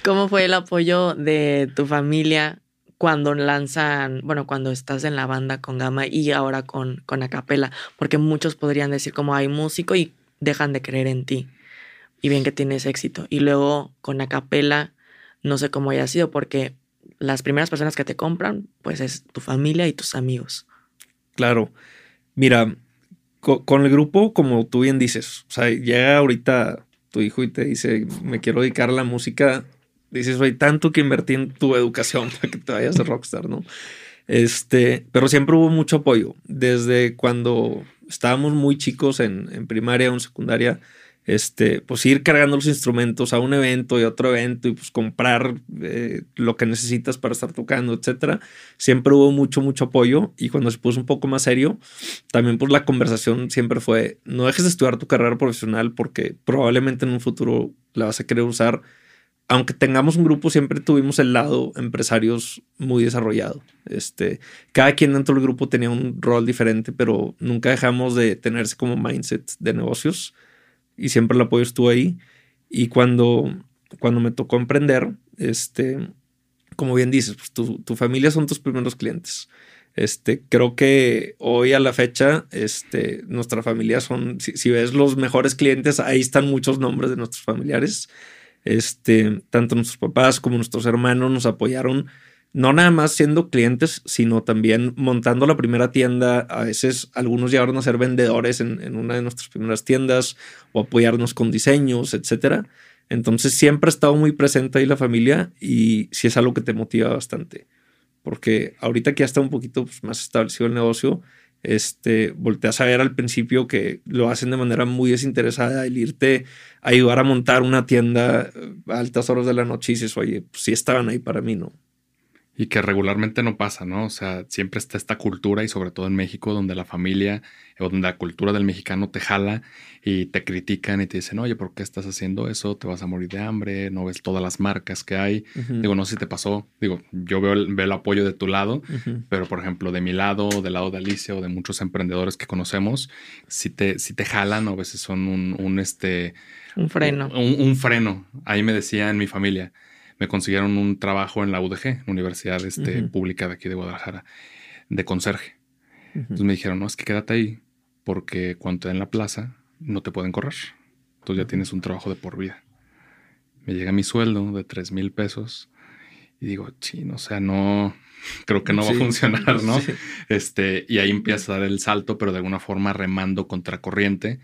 ¿Cómo fue el apoyo de tu familia cuando lanzan, bueno, cuando estás en la banda con Gama y ahora con, con Acapela? Porque muchos podrían decir como hay músico y dejan de creer en ti y ven que tienes éxito. Y luego con Acapela, no sé cómo haya sido, porque las primeras personas que te compran, pues es tu familia y tus amigos. Claro. Mira, con, el grupo, como tú bien dices, o sea, llega ahorita tu hijo y te dice, me quiero dedicar a la música, dices, hay tanto que invertir en tu educación [LAUGHS] para que te vayas a rockstar, ¿no? Este, pero siempre hubo mucho apoyo. Desde cuando estábamos muy chicos en, en primaria o en secundaria, este, pues ir cargando los instrumentos a un evento y otro evento y pues comprar eh, lo que necesitas para estar tocando, etcétera. Siempre hubo mucho, mucho apoyo y cuando se puso un poco más serio, también pues la conversación siempre fue, no dejes de estudiar tu carrera profesional porque probablemente en un futuro la vas a querer usar aunque tengamos un grupo, siempre tuvimos el lado empresarios muy desarrollado. Este, cada quien dentro del grupo tenía un rol diferente, pero nunca dejamos de tenerse como mindset de negocios y siempre el apoyo estuvo ahí. Y cuando, cuando me tocó emprender, este, como bien dices, pues tu, tu familia son tus primeros clientes. Este, creo que hoy a la fecha, este, nuestra familia son, si, si ves los mejores clientes, ahí están muchos nombres de nuestros familiares. Este, tanto nuestros papás como nuestros hermanos nos apoyaron, no nada más siendo clientes, sino también montando la primera tienda. A veces algunos llegaron a ser vendedores en, una de nuestras primeras tiendas o apoyarnos con diseños, etcétera. Entonces siempre ha estado muy presente ahí la familia y sí es algo que te motiva bastante. Porque ahorita que ya está un poquito pues, más establecido el negocio, este, volteas a ver al principio que lo hacen de manera muy desinteresada, el irte a ayudar a montar una tienda a altas horas de la noche y dices, oye, pues sí estaban ahí para mí, ¿no? Y que regularmente no pasa, ¿no? O sea, siempre está esta cultura y sobre todo en México donde la familia o donde la cultura del mexicano te jala y te critican y te dicen, oye, ¿por qué estás haciendo eso? Te vas a morir de hambre, no ves todas las marcas que hay. Digo, no sé si te pasó. Digo, yo veo el, veo el apoyo de tu lado, pero por ejemplo, de mi lado, del lado de Alicia o de muchos emprendedores que conocemos, si te, si te jalan o a veces son un, un este... Un freno. Un, un freno. Ahí me decía en mi familia me consiguieron un trabajo en la UDG, Universidad este, Pública de aquí de Guadalajara, de conserje. Entonces me dijeron, no, es que quédate ahí, porque cuando te den la plaza, no te pueden correr. Entonces ya tienes un trabajo de por vida. Me llega mi sueldo de 3 mil pesos y digo, chino, o sea, no, [LAUGHS] creo que no va a funcionar, [LAUGHS] ¿no? Este, y ahí empieza a dar el salto, pero de alguna forma remando contracorriente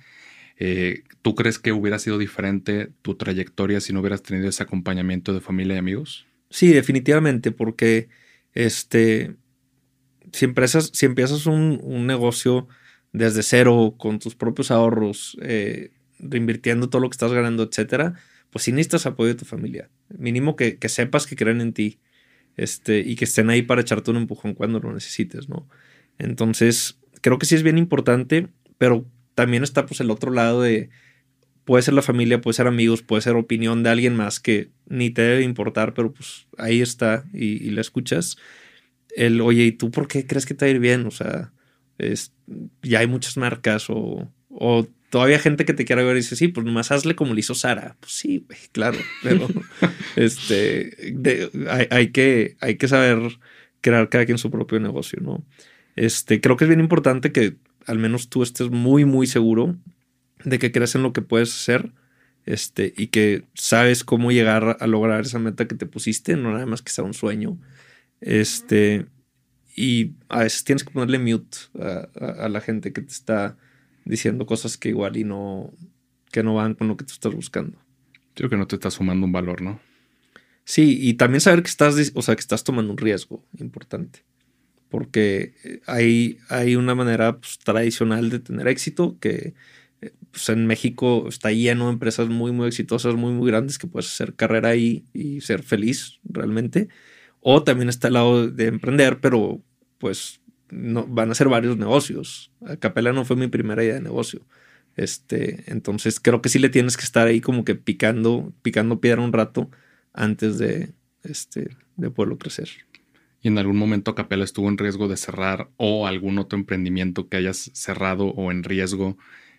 eh, ¿Tú crees que hubiera sido diferente tu trayectoria si no hubieras tenido ese acompañamiento de familia y amigos? Sí, definitivamente, porque este, si empiezas, si empiezas un, negocio desde cero con tus propios ahorros, eh, reinvirtiendo todo lo que estás ganando, etcétera, pues sí necesitas apoyo de tu familia. Mínimo que, que sepas que creen en ti este, y que estén ahí para echarte un empujón cuando lo necesites, ¿no? Entonces, creo que sí es bien importante, pero también está pues el otro lado de, puede ser la familia, puede ser amigos, puede ser opinión de alguien más que ni te debe importar, pero pues ahí está y, la escuchas. El, oye, ¿y tú por qué crees que te va a ir bien? O sea, es, ya hay muchas marcas o, o todavía gente que te quiera ver y dice, sí, pues nomás hazle como le hizo Sara. Pues sí, claro, [LAUGHS] pero este, hay, que, hay que saber crear cada quien su propio negocio, ¿no? Este, creo que es bien importante que al menos tú estés muy, muy seguro de que crees en lo que puedes hacer este, y que sabes cómo llegar a lograr esa meta que te pusiste, no nada más que sea un sueño. Este, y a veces tienes que ponerle mute a, la gente que te está diciendo cosas que igual y no, que no van con lo que tú estás buscando. Creo que no te estás sumando un valor, ¿no? Sí, y también saber que estás, o sea, que estás tomando un riesgo importante. Porque hay, hay una manera pues, tradicional de tener éxito que pues en México está lleno de empresas muy, muy exitosas, muy, muy grandes que puedes hacer carrera ahí y ser feliz realmente. O también está el lado de emprender, pero pues no, van a ser varios negocios. Capela no fue mi primera idea de negocio. Este, entonces creo que sí le tienes que estar ahí como que picando, picando piedra un rato antes de, este, de poderlo crecer. ¿Y en algún momento Capela estuvo en riesgo de cerrar o algún otro emprendimiento que hayas cerrado o en riesgo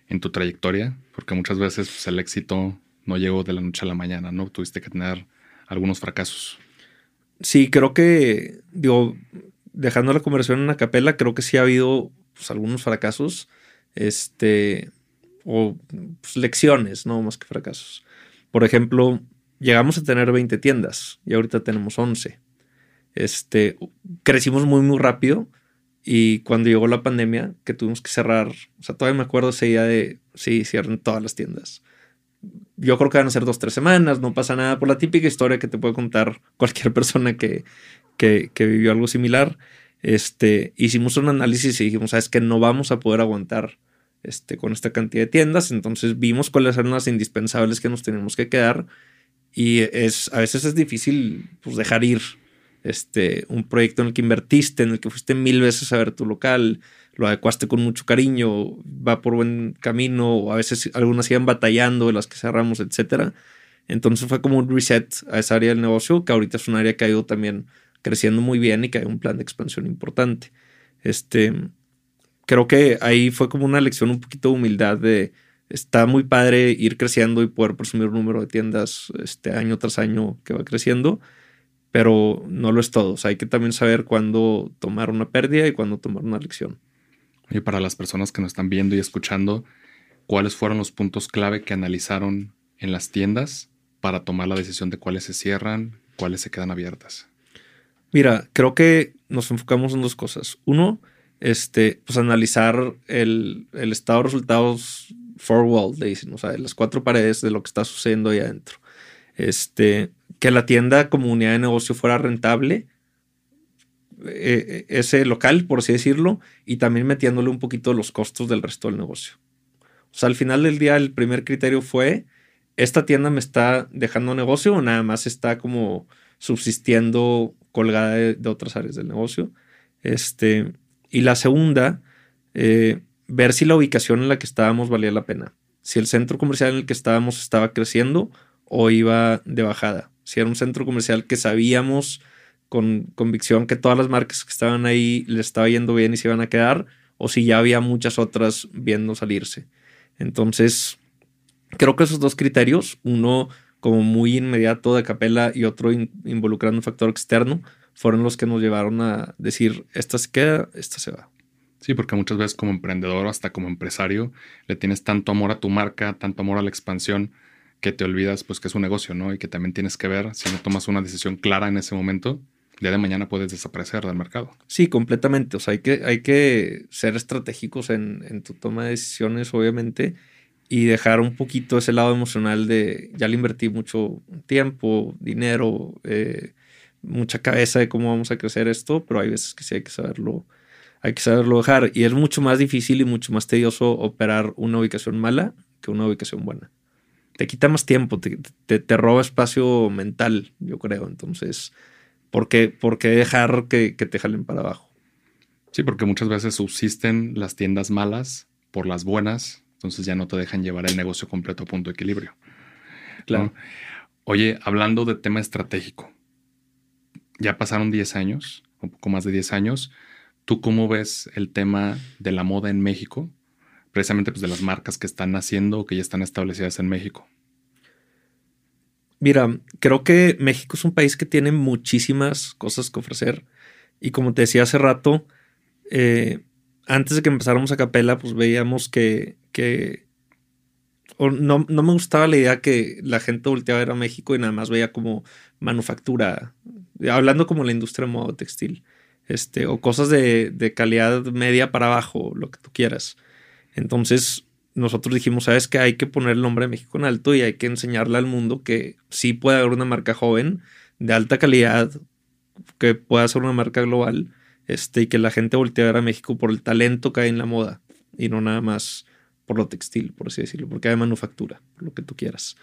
en tu trayectoria? Porque muchas veces pues, el éxito no llegó de la noche a la mañana, ¿no? Tuviste que tener algunos fracasos. Sí, creo que, digo, dejando la conversión en una capela, creo que sí ha habido pues, algunos fracasos, este, o pues, lecciones, no más que fracasos. Por ejemplo, llegamos a tener 20 tiendas y ahorita tenemos 11. Este, crecimos muy, muy rápido y cuando llegó la pandemia, que tuvimos que cerrar, o sea, todavía me acuerdo ese día de, sí, cierren todas las tiendas. Yo creo que van a ser dos, tres semanas, no pasa nada por la típica historia que te puede contar cualquier [LAUGHS] persona que, que, que vivió algo similar. Este, hicimos un análisis y dijimos, sabes que no vamos a poder aguantar este, con esta cantidad de tiendas, entonces vimos cuáles eran las indispensables que nos tenemos que quedar y es, a veces es difícil pues, dejar ir este, un proyecto en el que invertiste, en el que fuiste mil veces a ver tu local, lo adecuaste con mucho cariño, va por buen camino, o a veces algunas iban batallando, las que cerramos, etc. Entonces fue como un reset a esa área del negocio, que ahorita es un área que ha ido también creciendo muy bien y que hay un plan de expansión importante. Este, creo que ahí fue como una lección un poquito de humildad de está muy padre ir creciendo y poder presumir un número de tiendas este año tras año que va creciendo, pero no lo es todo. O sea, hay que también saber cuándo tomar una pérdida y cuándo tomar una lección. Y para las personas que nos están viendo y escuchando, ¿cuáles fueron los puntos clave que analizaron en las tiendas para tomar la decisión de cuáles se cierran, cuáles se quedan abiertas? Mira, creo que nos enfocamos en dos cosas. Uno, este, pues analizar el, estado de resultados four wall, dicen, o sea, las cuatro paredes de lo que está sucediendo ahí adentro. Este, que la tienda como unidad de negocio fuera rentable, eh, eh, ese local, por así decirlo, y también metiéndole un poquito los costos del resto del negocio. O sea, al final del día el primer criterio fue, ¿esta tienda me está dejando negocio o nada más está como subsistiendo colgada de, otras áreas del negocio? Este, y la segunda, eh, ver si la ubicación en la que estábamos valía la pena. Si el centro comercial en el que estábamos estaba creciendo o iba de bajada si era un centro comercial que sabíamos con convicción que todas las marcas que estaban ahí le estaba yendo bien y se iban a quedar, o si ya había muchas otras viendo salirse. Entonces, creo que esos dos criterios, uno como muy inmediato de capela y otro involucrando un factor externo, fueron los que nos llevaron a decir, esta se queda, esta se va. Sí, porque muchas veces como emprendedor hasta como empresario le tienes tanto amor a tu marca, tanto amor a la expansión, que te olvidas pues que es un negocio, ¿no? Y que también tienes que ver, si no tomas una decisión clara en ese momento, día de mañana puedes desaparecer del mercado. Sí, completamente. O sea, hay que, hay que ser estratégicos en, tu toma de decisiones, obviamente, y dejar un poquito ese lado emocional de ya le invertí mucho tiempo, dinero, eh, mucha cabeza de cómo vamos a crecer esto, pero hay veces que sí hay que saberlo, hay que saberlo dejar. Y es mucho más difícil y mucho más tedioso operar una ubicación mala que una ubicación buena. Te quita más tiempo, te, te, roba espacio mental, yo creo. Entonces, ¿por qué, por qué dejar que, que te jalen para abajo? Sí, porque muchas veces subsisten las tiendas malas por las buenas, entonces ya no te dejan llevar el negocio completo a punto de equilibrio. Claro. Oye, hablando de tema estratégico, ya pasaron 10 años, un poco más de 10 años. ¿Tú cómo ves el tema de la moda en México? Precisamente pues, de las marcas que están naciendo o que ya están establecidas en México. Mira, creo que México es un país que tiene muchísimas cosas que ofrecer. Y como te decía hace rato, eh, antes de que empezáramos a capela, pues veíamos que, que no, no, me gustaba la idea que la gente volteaba a ver a México y nada más veía como manufactura, hablando como la industria de modo textil, este, o cosas de, de calidad media para abajo, lo que tú quieras. Entonces, nosotros dijimos, sabes que hay que poner el nombre de México en alto y hay que enseñarle al mundo que sí puede haber una marca joven de alta calidad, que pueda ser una marca global, este, y que la gente voltee a ver a México por el talento que hay en la moda y no nada más por lo textil, por así decirlo, porque hay manufactura, lo que tú quieras.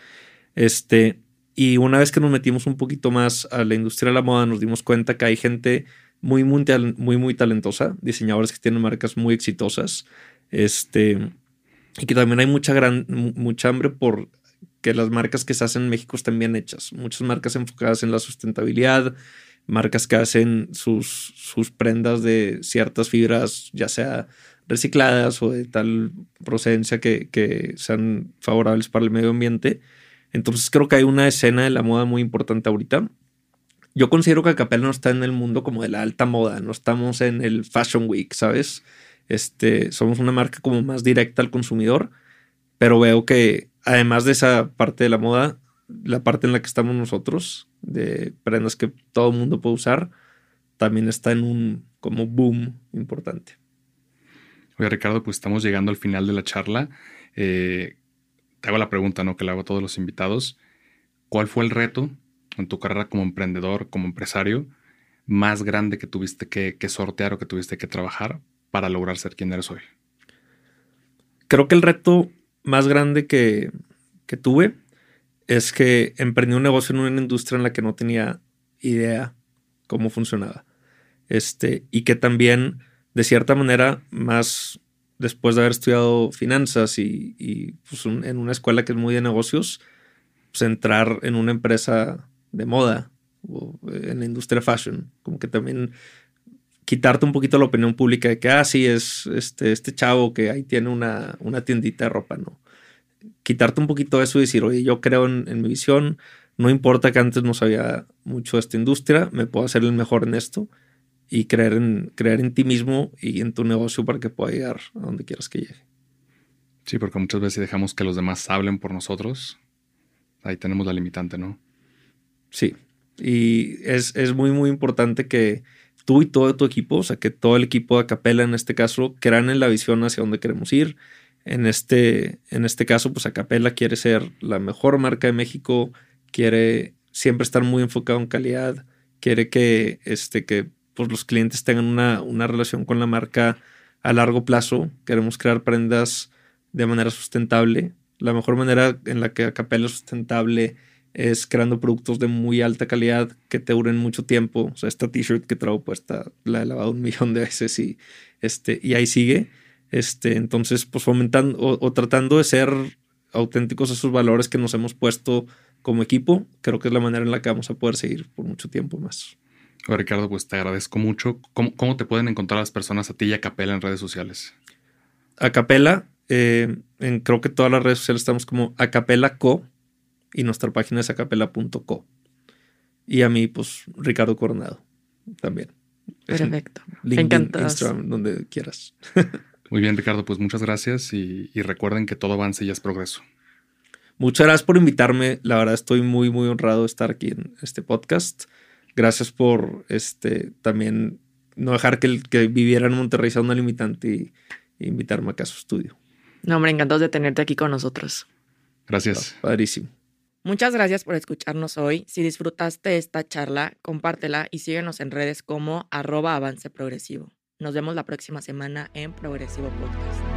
Este, y una vez que nos metimos un poquito más a la industria de la moda, nos dimos cuenta que hay gente muy, muy, muy talentosa, diseñadores que tienen marcas muy exitosas, este, y que también hay mucha, gran, mucha hambre por que las marcas que se hacen en México estén bien hechas. Muchas marcas enfocadas en la sustentabilidad, marcas que hacen sus, sus prendas de ciertas fibras, ya sea recicladas o de tal procedencia que, sean favorables para el medio ambiente. Entonces creo que hay una escena de la moda muy importante ahorita. Yo considero que Acapella no está en el mundo como de la alta moda, no estamos en el Fashion Week, ¿sabes? Este, somos una marca como más directa al consumidor, pero veo que además de esa parte de la moda, la parte en la que estamos nosotros, de prendas que todo el mundo puede usar, también está en un como boom importante. Oye, Ricardo, pues estamos llegando al final de la charla. Eh, te hago la pregunta, ¿no? Que le hago a todos los invitados. ¿Cuál fue el reto en tu carrera como emprendedor, como empresario, más grande que tuviste que, sortear o que tuviste que trabajar para lograr ser quien eres hoy? Creo que el reto más grande que, que tuve es que emprendí un negocio en una industria en la que no tenía idea cómo funcionaba. Este, y que también de cierta manera, más después de haber estudiado finanzas y, pues, en una escuela que es muy de negocios, pues entrar en una empresa de moda o en la industria fashion, como que también quitarte un poquito la opinión pública de que, ah, sí, es este, este chavo que ahí tiene una, una tiendita de ropa, ¿no? Quitarte un poquito eso y decir, oye, yo creo en, en mi visión, no importa que antes no sabía mucho de esta industria, me puedo hacer el mejor en esto y creer en, creer en ti mismo y en tu negocio para que pueda llegar a donde quieras que llegue. Sí, porque muchas veces dejamos que los demás hablen por nosotros. Ahí tenemos la limitante, ¿no? Sí. Y es, muy, muy importante que tú y todo tu equipo, o sea, que todo el equipo de Acapela en este caso, crean en la visión hacia dónde queremos ir. En este, en este caso, pues Acapela quiere ser la mejor marca de México, quiere siempre estar muy enfocado en calidad, quiere que, este, que pues los clientes tengan una, una relación con la marca a largo plazo. Queremos crear prendas de manera sustentable. La mejor manera en la que Acapella es sustentable es creando productos de muy alta calidad que te duren mucho tiempo. O sea, esta t-shirt que traigo puesta la he lavado un [LAUGHS] millón de veces y, este, y ahí sigue. Este, entonces, pues fomentando o, tratando de ser auténticos a esos valores que nos hemos puesto como equipo, creo que es la manera en la que vamos a poder seguir por mucho tiempo más. Ricardo, pues te agradezco mucho. ¿Cómo, te pueden encontrar las personas a ti y a Capela en redes sociales? A Capela, eh, en creo que todas las redes sociales estamos como Acapela Co y nuestra página es acapela.co. Y a mí, pues, Ricardo Coronado también. Perfecto. LinkedIn, Instagram, donde quieras. [LAUGHS] Muy bien, Ricardo, pues muchas gracias y, y recuerden que todo avance y es progreso. Muchas gracias por invitarme. La verdad estoy muy, muy honrado de estar aquí en este podcast gracias por este también no dejar que el que viviera en Monterrey sea una limitante y, invitarme acá a su estudio. No, hombre, encantados de tenerte aquí con nosotros. Gracias. padrísimo. Muchas gracias por escucharnos hoy. Si disfrutaste esta charla, compártela y síguenos en redes como arroba avance progresivo. Nos vemos la próxima semana en Progresivo Podcast.